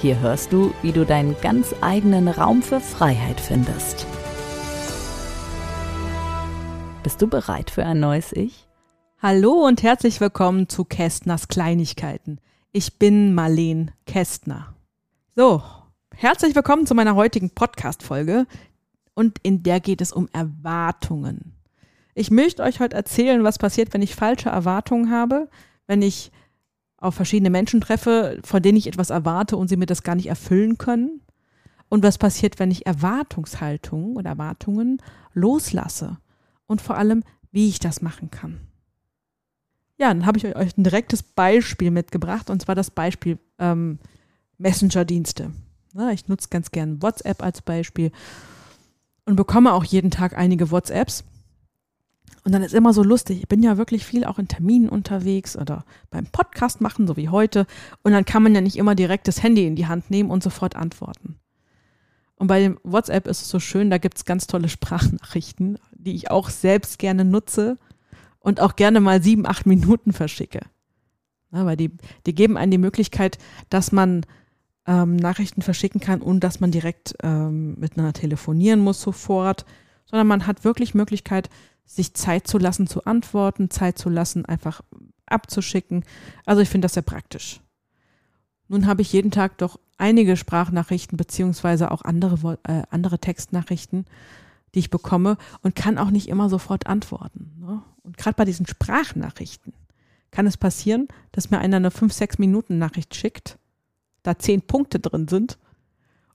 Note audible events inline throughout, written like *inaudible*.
Hier hörst du, wie du deinen ganz eigenen Raum für Freiheit findest. Bist du bereit für ein neues Ich? Hallo und herzlich willkommen zu Kästners Kleinigkeiten. Ich bin Marlene Kästner. So, herzlich willkommen zu meiner heutigen Podcast-Folge und in der geht es um Erwartungen. Ich möchte euch heute erzählen, was passiert, wenn ich falsche Erwartungen habe, wenn ich auf verschiedene Menschen treffe, von denen ich etwas erwarte und sie mir das gar nicht erfüllen können. Und was passiert, wenn ich Erwartungshaltungen oder Erwartungen loslasse. Und vor allem, wie ich das machen kann. Ja, dann habe ich euch ein direktes Beispiel mitgebracht, und zwar das Beispiel ähm, Messenger-Dienste. ich nutze ganz gern WhatsApp als Beispiel und bekomme auch jeden Tag einige WhatsApps. Und dann ist immer so lustig. Ich bin ja wirklich viel auch in Terminen unterwegs oder beim Podcast machen, so wie heute. Und dann kann man ja nicht immer direkt das Handy in die Hand nehmen und sofort antworten. Und bei dem WhatsApp ist es so schön, da gibt es ganz tolle Sprachnachrichten, die ich auch selbst gerne nutze und auch gerne mal sieben, acht Minuten verschicke. Ja, weil die, die geben einem die Möglichkeit, dass man ähm, Nachrichten verschicken kann und dass man direkt ähm, miteinander telefonieren muss sofort, sondern man hat wirklich Möglichkeit, sich Zeit zu lassen zu antworten, Zeit zu lassen, einfach abzuschicken. Also ich finde das sehr praktisch. Nun habe ich jeden Tag doch einige Sprachnachrichten beziehungsweise auch andere, äh, andere Textnachrichten, die ich bekomme und kann auch nicht immer sofort antworten. Ne? Und gerade bei diesen Sprachnachrichten kann es passieren, dass mir einer eine 5-6 Minuten Nachricht schickt, da zehn Punkte drin sind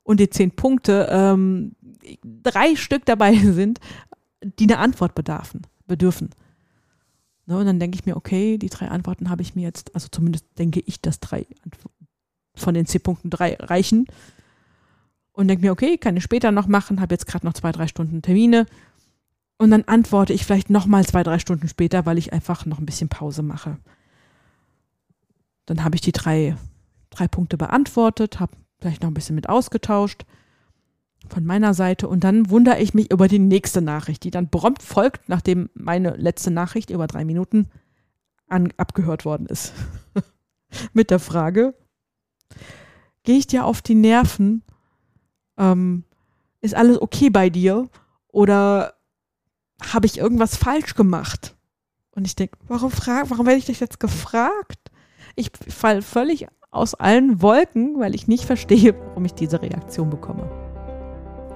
und die zehn Punkte ähm, drei Stück dabei *laughs* sind, die eine Antwort bedarfen, bedürfen. Ne, und dann denke ich mir, okay, die drei Antworten habe ich mir jetzt, also zumindest denke ich, dass drei von den C-Punkten drei reichen. Und denke mir, okay, kann ich später noch machen, habe jetzt gerade noch zwei, drei Stunden Termine. Und dann antworte ich vielleicht nochmal zwei, drei Stunden später, weil ich einfach noch ein bisschen Pause mache. Dann habe ich die drei, drei Punkte beantwortet, habe vielleicht noch ein bisschen mit ausgetauscht von meiner Seite und dann wundere ich mich über die nächste Nachricht, die dann prompt folgt, nachdem meine letzte Nachricht über drei Minuten an, abgehört worden ist. *laughs* Mit der Frage, gehe ich dir auf die Nerven? Ähm, ist alles okay bei dir? Oder habe ich irgendwas falsch gemacht? Und ich denke, warum, warum werde ich dich jetzt gefragt? Ich falle völlig aus allen Wolken, weil ich nicht verstehe, warum ich diese Reaktion bekomme.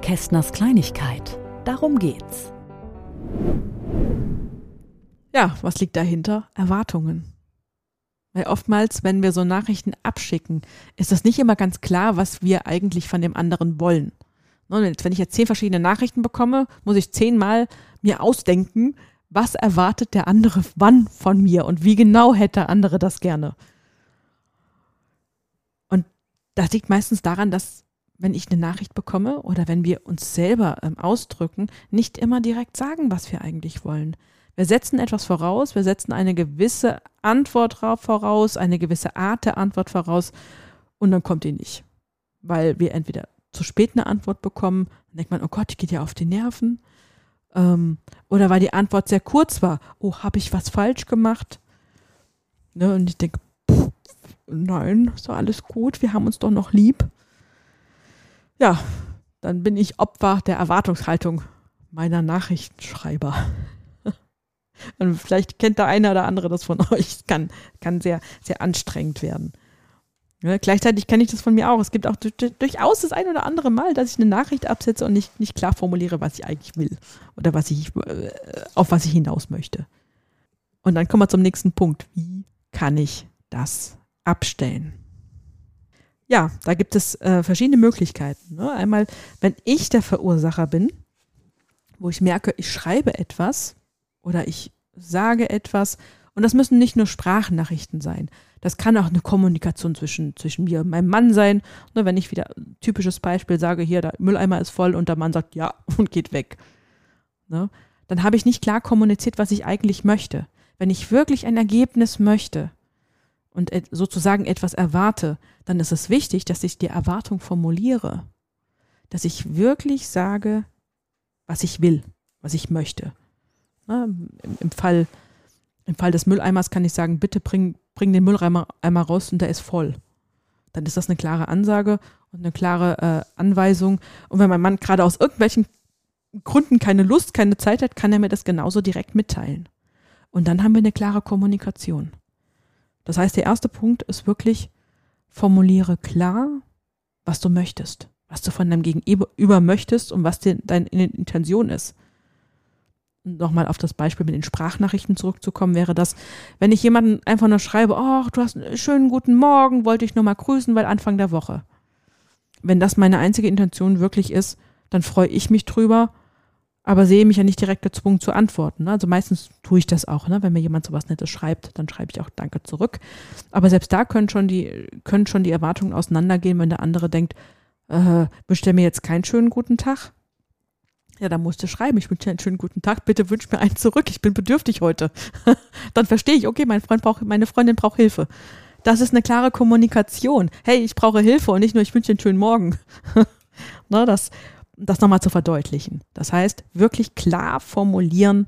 Kästners Kleinigkeit. Darum geht's. Ja, was liegt dahinter? Erwartungen. Weil oftmals, wenn wir so Nachrichten abschicken, ist das nicht immer ganz klar, was wir eigentlich von dem anderen wollen. Ne, wenn ich jetzt zehn verschiedene Nachrichten bekomme, muss ich zehnmal mir ausdenken, was erwartet der andere wann von mir und wie genau hätte der andere das gerne. Und das liegt meistens daran, dass wenn ich eine Nachricht bekomme oder wenn wir uns selber ähm, ausdrücken, nicht immer direkt sagen, was wir eigentlich wollen. Wir setzen etwas voraus, wir setzen eine gewisse Antwort voraus, eine gewisse Art der Antwort voraus und dann kommt die nicht. Weil wir entweder zu spät eine Antwort bekommen, dann denkt man, oh Gott, die geht ja auf die Nerven. Ähm, oder weil die Antwort sehr kurz war, oh, habe ich was falsch gemacht? Ne, und ich denke, nein, ist doch alles gut, wir haben uns doch noch lieb ja, dann bin ich Opfer der Erwartungshaltung meiner Nachrichtenschreiber. *laughs* Und vielleicht kennt der eine oder andere das von euch. Kann, kann sehr, sehr anstrengend werden. Ja, gleichzeitig kenne ich das von mir auch. Es gibt auch durchaus das ein oder andere Mal, dass ich eine Nachricht absetze und nicht, nicht klar formuliere, was ich eigentlich will oder was ich, äh, auf was ich hinaus möchte. Und dann kommen wir zum nächsten Punkt. Wie kann ich das abstellen? Ja, da gibt es äh, verschiedene Möglichkeiten. Ne? Einmal, wenn ich der Verursacher bin, wo ich merke, ich schreibe etwas oder ich sage etwas, und das müssen nicht nur Sprachnachrichten sein. Das kann auch eine Kommunikation zwischen, zwischen mir und meinem Mann sein. Ne, wenn ich wieder typisches Beispiel sage, hier, der Mülleimer ist voll und der Mann sagt ja *laughs* und geht weg. Ne, dann habe ich nicht klar kommuniziert, was ich eigentlich möchte. Wenn ich wirklich ein Ergebnis möchte und sozusagen etwas erwarte, dann ist es wichtig, dass ich die Erwartung formuliere. Dass ich wirklich sage, was ich will, was ich möchte. Na, im, im, Fall, Im Fall des Mülleimers kann ich sagen, bitte bring, bring den Mülleimer raus und der ist voll. Dann ist das eine klare Ansage und eine klare äh, Anweisung. Und wenn mein Mann gerade aus irgendwelchen Gründen keine Lust, keine Zeit hat, kann er mir das genauso direkt mitteilen. Und dann haben wir eine klare Kommunikation. Das heißt, der erste Punkt ist wirklich, formuliere klar, was du möchtest, was du von deinem Gegenüber möchtest und was deine Intention ist nochmal auf das Beispiel mit den Sprachnachrichten zurückzukommen, wäre das, wenn ich jemanden einfach nur schreibe, ach, du hast einen schönen guten Morgen, wollte ich nur mal grüßen, weil Anfang der Woche. Wenn das meine einzige Intention wirklich ist, dann freue ich mich drüber, aber sehe mich ja nicht direkt gezwungen zu antworten. Ne? Also meistens tue ich das auch, ne? wenn mir jemand sowas Nettes schreibt, dann schreibe ich auch Danke zurück. Aber selbst da können schon die, können schon die Erwartungen auseinandergehen, wenn der andere denkt, äh, wünscht er mir jetzt keinen schönen guten Tag? Ja, dann musst du schreiben, ich wünsche dir einen schönen guten Tag, bitte wünsch mir einen zurück, ich bin bedürftig heute. *laughs* dann verstehe ich, okay, mein Freund braucht, meine Freundin braucht Hilfe. Das ist eine klare Kommunikation. Hey, ich brauche Hilfe und nicht nur, ich wünsche dir einen schönen Morgen. *laughs* ne, das das nochmal zu verdeutlichen. Das heißt, wirklich klar formulieren,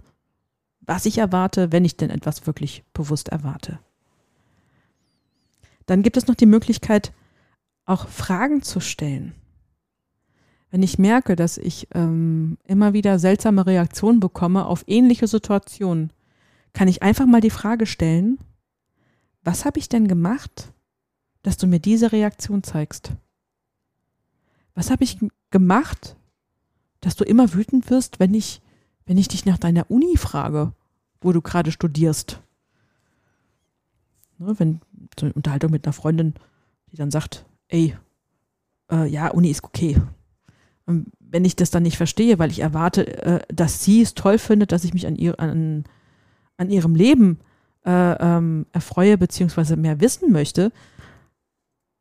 was ich erwarte, wenn ich denn etwas wirklich bewusst erwarte. Dann gibt es noch die Möglichkeit, auch Fragen zu stellen. Wenn ich merke, dass ich ähm, immer wieder seltsame Reaktionen bekomme auf ähnliche Situationen, kann ich einfach mal die Frage stellen, was habe ich denn gemacht, dass du mir diese Reaktion zeigst? Was habe ich gemacht, dass du immer wütend wirst, wenn ich, wenn ich dich nach deiner Uni frage, wo du gerade studierst? Ne, wenn so eine Unterhaltung mit einer Freundin, die dann sagt, ey, äh, ja, Uni ist okay. Und wenn ich das dann nicht verstehe, weil ich erwarte, äh, dass sie es toll findet, dass ich mich an, ihr, an, an ihrem Leben äh, ähm, erfreue, beziehungsweise mehr wissen möchte,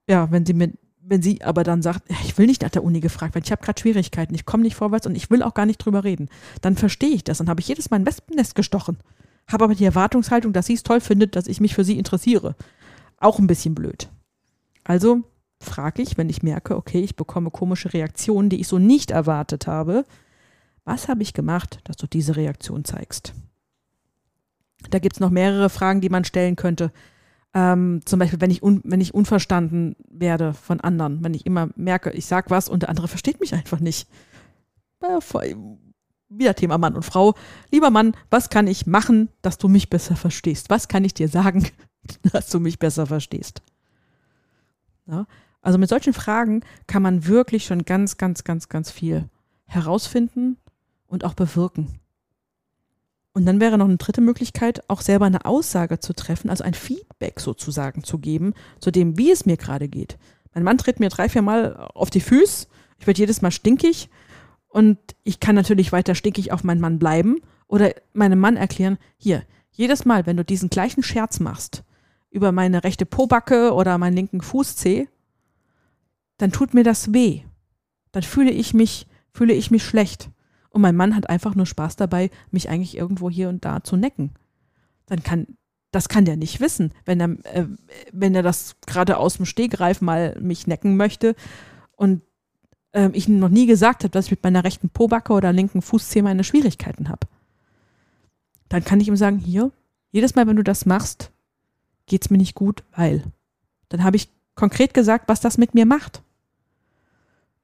ja, wenn sie mir, wenn sie aber dann sagt, ich will nicht nach der Uni gefragt werden, ich habe gerade Schwierigkeiten, ich komme nicht vorwärts und ich will auch gar nicht drüber reden, dann verstehe ich das. Dann habe ich jedes Mal ein Wespennest gestochen. Habe aber die Erwartungshaltung, dass sie es toll findet, dass ich mich für sie interessiere. Auch ein bisschen blöd. Also frage ich, wenn ich merke, okay, ich bekomme komische Reaktionen, die ich so nicht erwartet habe, was habe ich gemacht, dass du diese Reaktion zeigst? Da gibt es noch mehrere Fragen, die man stellen könnte. Ähm, zum Beispiel, wenn ich, un, wenn ich unverstanden werde von anderen, wenn ich immer merke, ich sage was und der andere versteht mich einfach nicht. Wieder Thema Mann und Frau. Lieber Mann, was kann ich machen, dass du mich besser verstehst? Was kann ich dir sagen, *laughs* dass du mich besser verstehst? Ja? Also mit solchen Fragen kann man wirklich schon ganz, ganz, ganz, ganz viel herausfinden und auch bewirken. Und dann wäre noch eine dritte Möglichkeit, auch selber eine Aussage zu treffen, also ein Feedback sozusagen zu geben, zu dem, wie es mir gerade geht. Mein Mann tritt mir drei, vier Mal auf die Füße, ich werde jedes Mal stinkig und ich kann natürlich weiter stinkig auf meinen Mann bleiben oder meinem Mann erklären, hier, jedes Mal, wenn du diesen gleichen Scherz machst über meine rechte Pobacke oder meinen linken Fußzeh, dann tut mir das weh. Dann fühle ich mich, fühle ich mich schlecht. Und mein Mann hat einfach nur Spaß dabei, mich eigentlich irgendwo hier und da zu necken. Dann kann, das kann der nicht wissen, wenn er, äh, wenn er das gerade aus dem Stegreif mal mich necken möchte und äh, ich noch nie gesagt habe, dass ich mit meiner rechten Pobacke oder linken Fußzeh meine Schwierigkeiten habe. Dann kann ich ihm sagen, hier, jedes Mal, wenn du das machst, geht's mir nicht gut, weil. Dann habe ich konkret gesagt, was das mit mir macht.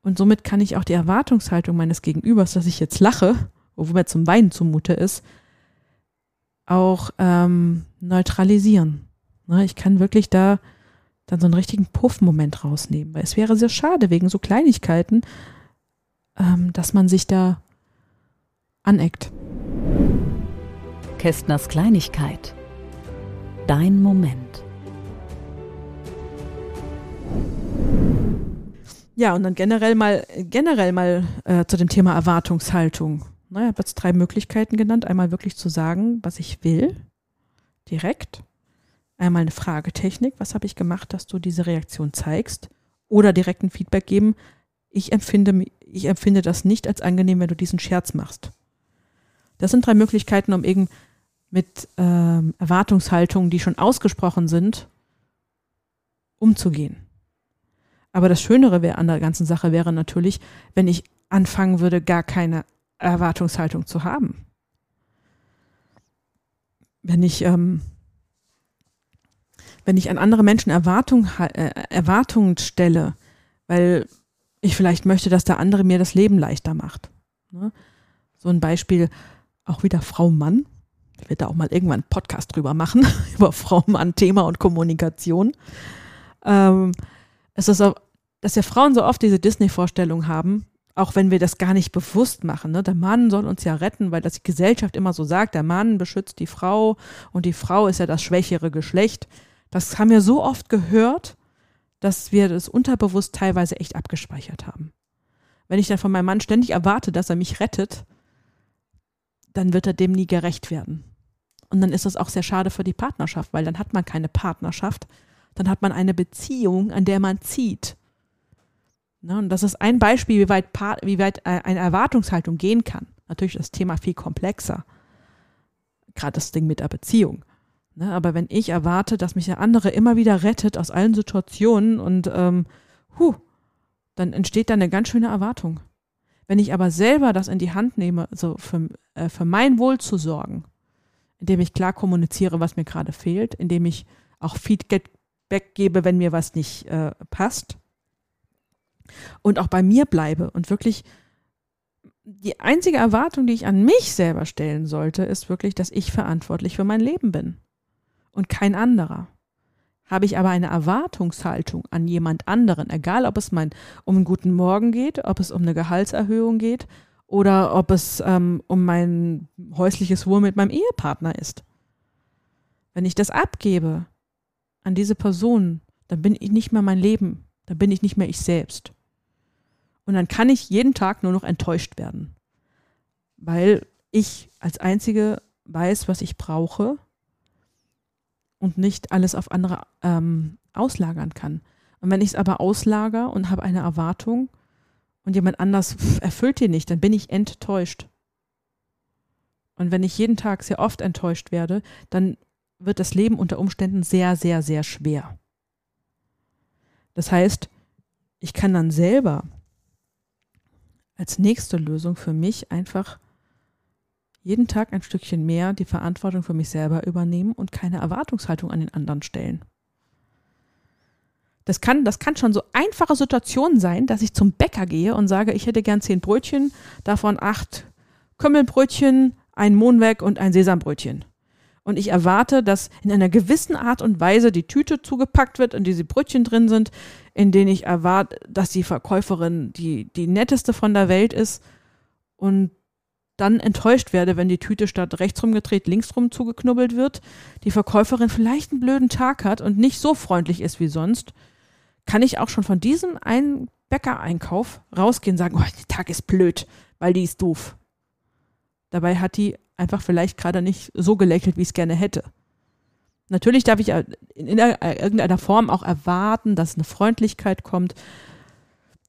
Und somit kann ich auch die Erwartungshaltung meines Gegenübers, dass ich jetzt lache, wo mir zum Weinen zumute ist, auch ähm, neutralisieren. Ne, ich kann wirklich da dann so einen richtigen Puff-Moment rausnehmen, weil es wäre sehr schade wegen so Kleinigkeiten, ähm, dass man sich da aneckt. Kästners Kleinigkeit. Dein Moment. Ja, und dann generell mal, generell mal äh, zu dem Thema Erwartungshaltung. Na, ich habe jetzt drei Möglichkeiten genannt. Einmal wirklich zu sagen, was ich will, direkt. Einmal eine Fragetechnik, was habe ich gemacht, dass du diese Reaktion zeigst? Oder direkten Feedback geben, ich empfinde, ich empfinde das nicht als angenehm, wenn du diesen Scherz machst. Das sind drei Möglichkeiten, um eben mit ähm, Erwartungshaltungen, die schon ausgesprochen sind, umzugehen. Aber das Schönere wär, an der ganzen Sache wäre natürlich, wenn ich anfangen würde, gar keine Erwartungshaltung zu haben. Wenn ich ähm, wenn ich an andere Menschen Erwartung, äh, Erwartungen stelle, weil ich vielleicht möchte, dass der andere mir das Leben leichter macht. Ne? So ein Beispiel, auch wieder Frau Mann. Ich werde da auch mal irgendwann einen Podcast drüber machen, *laughs* über Frau Mann, Thema und Kommunikation. Ähm, es ist auch, dass ja Frauen so oft diese Disney-Vorstellung haben, auch wenn wir das gar nicht bewusst machen. Ne? Der Mann soll uns ja retten, weil das die Gesellschaft immer so sagt, der Mann beschützt die Frau und die Frau ist ja das schwächere Geschlecht. Das haben wir so oft gehört, dass wir das unterbewusst teilweise echt abgespeichert haben. Wenn ich dann von meinem Mann ständig erwarte, dass er mich rettet, dann wird er dem nie gerecht werden. Und dann ist das auch sehr schade für die Partnerschaft, weil dann hat man keine Partnerschaft, dann hat man eine Beziehung, an der man zieht. Ne, und das ist ein Beispiel, wie weit, wie weit äh, eine Erwartungshaltung gehen kann. Natürlich ist das Thema viel komplexer. Gerade das Ding mit der Beziehung. Ne, aber wenn ich erwarte, dass mich der andere immer wieder rettet aus allen Situationen und ähm, huh, dann entsteht da eine ganz schöne Erwartung. Wenn ich aber selber das in die Hand nehme, so für, äh, für mein Wohl zu sorgen, indem ich klar kommuniziere, was mir gerade fehlt, indem ich auch Feedback gebe, wenn mir was nicht äh, passt und auch bei mir bleibe und wirklich die einzige Erwartung, die ich an mich selber stellen sollte, ist wirklich, dass ich verantwortlich für mein Leben bin und kein anderer. Habe ich aber eine Erwartungshaltung an jemand anderen, egal ob es mein, um einen guten Morgen geht, ob es um eine Gehaltserhöhung geht oder ob es ähm, um mein häusliches Wohl mit meinem Ehepartner ist. Wenn ich das abgebe an diese Person, dann bin ich nicht mehr mein Leben, dann bin ich nicht mehr ich selbst. Und dann kann ich jeden Tag nur noch enttäuscht werden, weil ich als Einzige weiß, was ich brauche und nicht alles auf andere ähm, auslagern kann. Und wenn ich es aber auslager und habe eine Erwartung und jemand anders erfüllt die nicht, dann bin ich enttäuscht. Und wenn ich jeden Tag sehr oft enttäuscht werde, dann wird das Leben unter Umständen sehr, sehr, sehr schwer. Das heißt, ich kann dann selber als nächste Lösung für mich einfach jeden Tag ein Stückchen mehr die Verantwortung für mich selber übernehmen und keine Erwartungshaltung an den anderen stellen. Das kann, das kann schon so einfache Situation sein, dass ich zum Bäcker gehe und sage, ich hätte gern zehn Brötchen, davon acht Kümmelbrötchen, ein Mohnweg und ein Sesambrötchen. Und ich erwarte, dass in einer gewissen Art und Weise die Tüte zugepackt wird, in diese Brötchen drin sind, in denen ich erwarte, dass die Verkäuferin die, die netteste von der Welt ist und dann enttäuscht werde, wenn die Tüte statt rechts rumgedreht links rum zugeknubbelt wird, die Verkäuferin vielleicht einen blöden Tag hat und nicht so freundlich ist wie sonst, kann ich auch schon von diesem einen Bäckereinkauf rausgehen und sagen, oh, der Tag ist blöd, weil die ist doof. Dabei hat die einfach vielleicht gerade nicht so gelächelt, wie ich es gerne hätte. Natürlich darf ich in irgendeiner Form auch erwarten, dass eine Freundlichkeit kommt,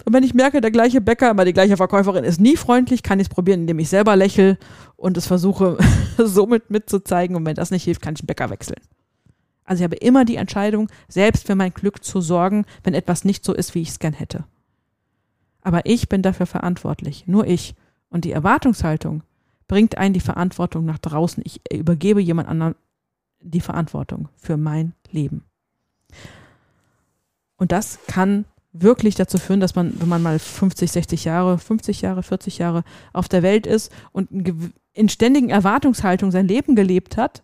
und wenn ich merke, der gleiche Bäcker, aber die gleiche Verkäuferin ist nie freundlich, kann ich es probieren, indem ich selber lächle und es versuche, *laughs* somit mitzuzeigen. Und wenn das nicht hilft, kann ich den Bäcker wechseln. Also ich habe immer die Entscheidung, selbst für mein Glück zu sorgen, wenn etwas nicht so ist, wie ich es gern hätte. Aber ich bin dafür verantwortlich, nur ich. Und die Erwartungshaltung bringt einen die Verantwortung nach draußen. Ich übergebe jemand anderem die Verantwortung für mein Leben. Und das kann wirklich dazu führen, dass man, wenn man mal 50, 60 Jahre, 50 Jahre, 40 Jahre auf der Welt ist und in ständigen Erwartungshaltung sein Leben gelebt hat,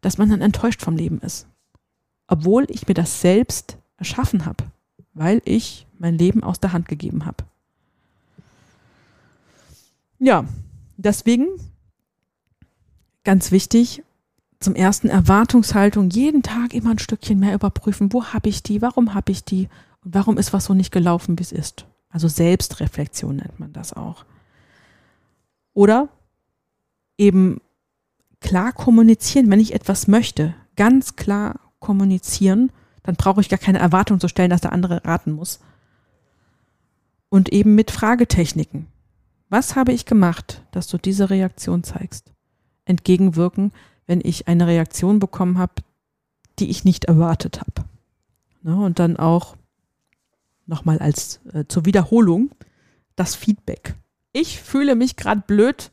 dass man dann enttäuscht vom Leben ist. Obwohl ich mir das selbst erschaffen habe, weil ich mein Leben aus der Hand gegeben habe. Ja, deswegen ganz wichtig, zum ersten Erwartungshaltung jeden Tag immer ein Stückchen mehr überprüfen, wo habe ich die, warum habe ich die und warum ist was so nicht gelaufen, wie es ist? Also Selbstreflexion nennt man das auch. Oder eben klar kommunizieren, wenn ich etwas möchte, ganz klar kommunizieren. Dann brauche ich gar keine Erwartung zu stellen, dass der andere raten muss. Und eben mit Fragetechniken. Was habe ich gemacht, dass du diese Reaktion zeigst? Entgegenwirken, wenn ich eine Reaktion bekommen habe, die ich nicht erwartet habe. Ne, und dann auch nochmal als äh, zur Wiederholung das Feedback. Ich fühle mich gerade blöd,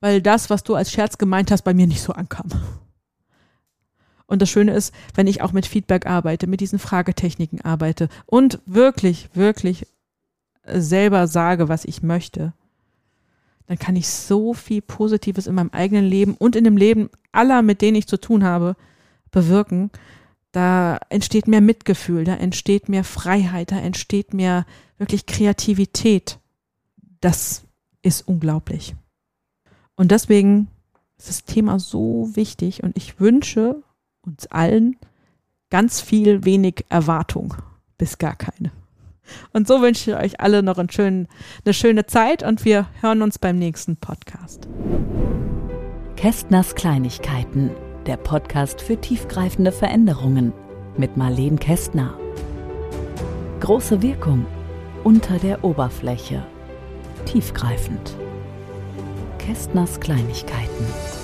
weil das, was du als Scherz gemeint hast, bei mir nicht so ankam. Und das Schöne ist, wenn ich auch mit Feedback arbeite, mit diesen Fragetechniken arbeite und wirklich, wirklich selber sage, was ich möchte, dann kann ich so viel Positives in meinem eigenen Leben und in dem Leben aller, mit denen ich zu tun habe, bewirken. Da entsteht mehr Mitgefühl, da entsteht mehr Freiheit, da entsteht mehr wirklich Kreativität. Das ist unglaublich. Und deswegen ist das Thema so wichtig und ich wünsche uns allen ganz viel wenig Erwartung, bis gar keine. Und so wünsche ich euch alle noch schönen, eine schöne Zeit und wir hören uns beim nächsten Podcast. Kästners Kleinigkeiten, der Podcast für tiefgreifende Veränderungen mit Marleen Kästner. Große Wirkung unter der Oberfläche. Tiefgreifend. Kästners Kleinigkeiten.